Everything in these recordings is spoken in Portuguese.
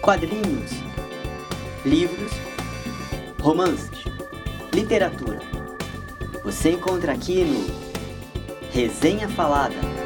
quadrinhos, livros, romances, literatura. Você encontra aqui no Resenha Falada.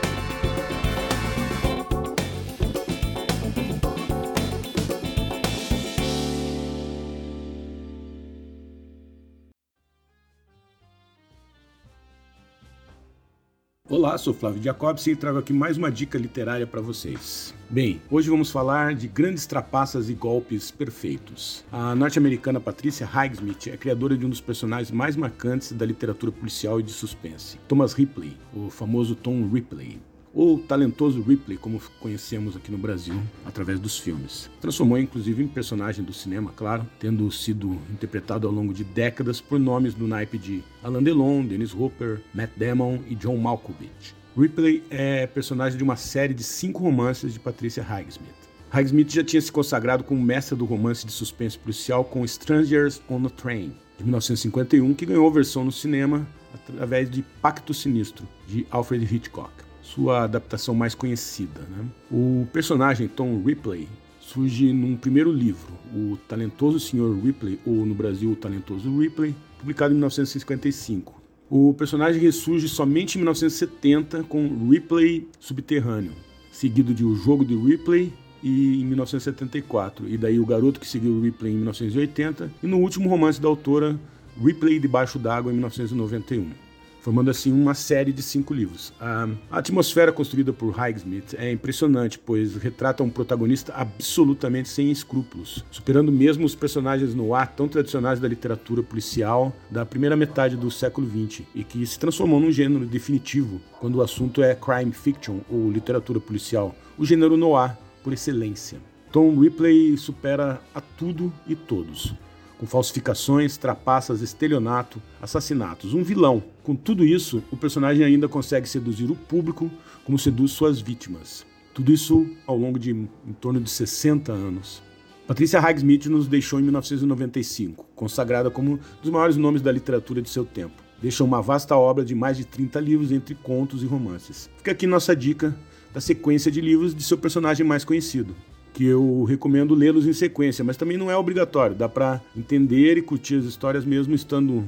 Olá, sou Flávio Jacobs e trago aqui mais uma dica literária para vocês. Bem, hoje vamos falar de grandes trapaças e golpes perfeitos. A norte-americana Patricia Highsmith é criadora de um dos personagens mais marcantes da literatura policial e de suspense, Thomas Ripley, o famoso Tom Ripley ou talentoso Ripley, como conhecemos aqui no Brasil através dos filmes. Transformou inclusive em personagem do cinema, claro, tendo sido interpretado ao longo de décadas por nomes do naipe de Alain Delon, Dennis Hopper, Matt Damon e John Malkovich. Ripley é personagem de uma série de cinco romances de Patricia Highsmith. Highsmith já tinha se consagrado como mestre do romance de suspense policial com Strangers on a Train, de 1951, que ganhou versão no cinema através de Pacto Sinistro, de Alfred Hitchcock, sua adaptação mais conhecida. Né? O personagem Tom Ripley surge num primeiro livro, O Talentoso Sr. Ripley, ou no Brasil, O Talentoso Ripley, publicado em 1955. O personagem ressurge somente em 1970 com Ripley Subterrâneo, seguido de O Jogo de Ripley e em 1974, e daí O Garoto que seguiu Ripley em 1980, e no último romance da autora, Ripley Debaixo d'Água em 1991 formando assim uma série de cinco livros. A, atmosfera construída por Highsmith é impressionante, pois retrata um protagonista absolutamente sem escrúpulos, superando mesmo os personagens no ar tão tradicionais da literatura policial da primeira metade do século XX e que se transformou num gênero definitivo quando o assunto é crime fiction ou literatura policial, o gênero noir por excelência. Tom Ripley supera a tudo e todos com falsificações, trapaças, estelionato, assassinatos. Um vilão. Com tudo isso, o personagem ainda consegue seduzir o público como seduz suas vítimas. Tudo isso ao longo de em torno de 60 anos. Patricia Highsmith nos deixou em 1995, consagrada como um dos maiores nomes da literatura de seu tempo. Deixa uma vasta obra de mais de 30 livros entre contos e romances. Fica aqui nossa dica da sequência de livros de seu personagem mais conhecido, que eu recomendo lê-los em sequência, mas também não é obrigatório. Dá para entender e curtir as histórias mesmo estando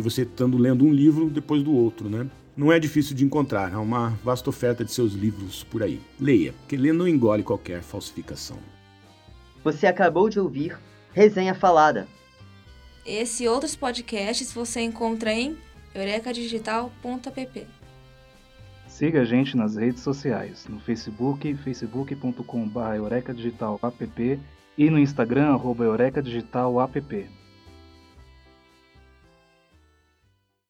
você estando lendo um livro depois do outro, né? Não é difícil de encontrar, há uma vasta oferta de seus livros por aí. Leia, porque ler não engole qualquer falsificação. Você acabou de ouvir Resenha Falada. Esse e outros podcasts você encontra em eurecadigital.app. Siga a gente nas redes sociais, no Facebook, facebook.com.br e no Instagram, arroba eurecadigital app.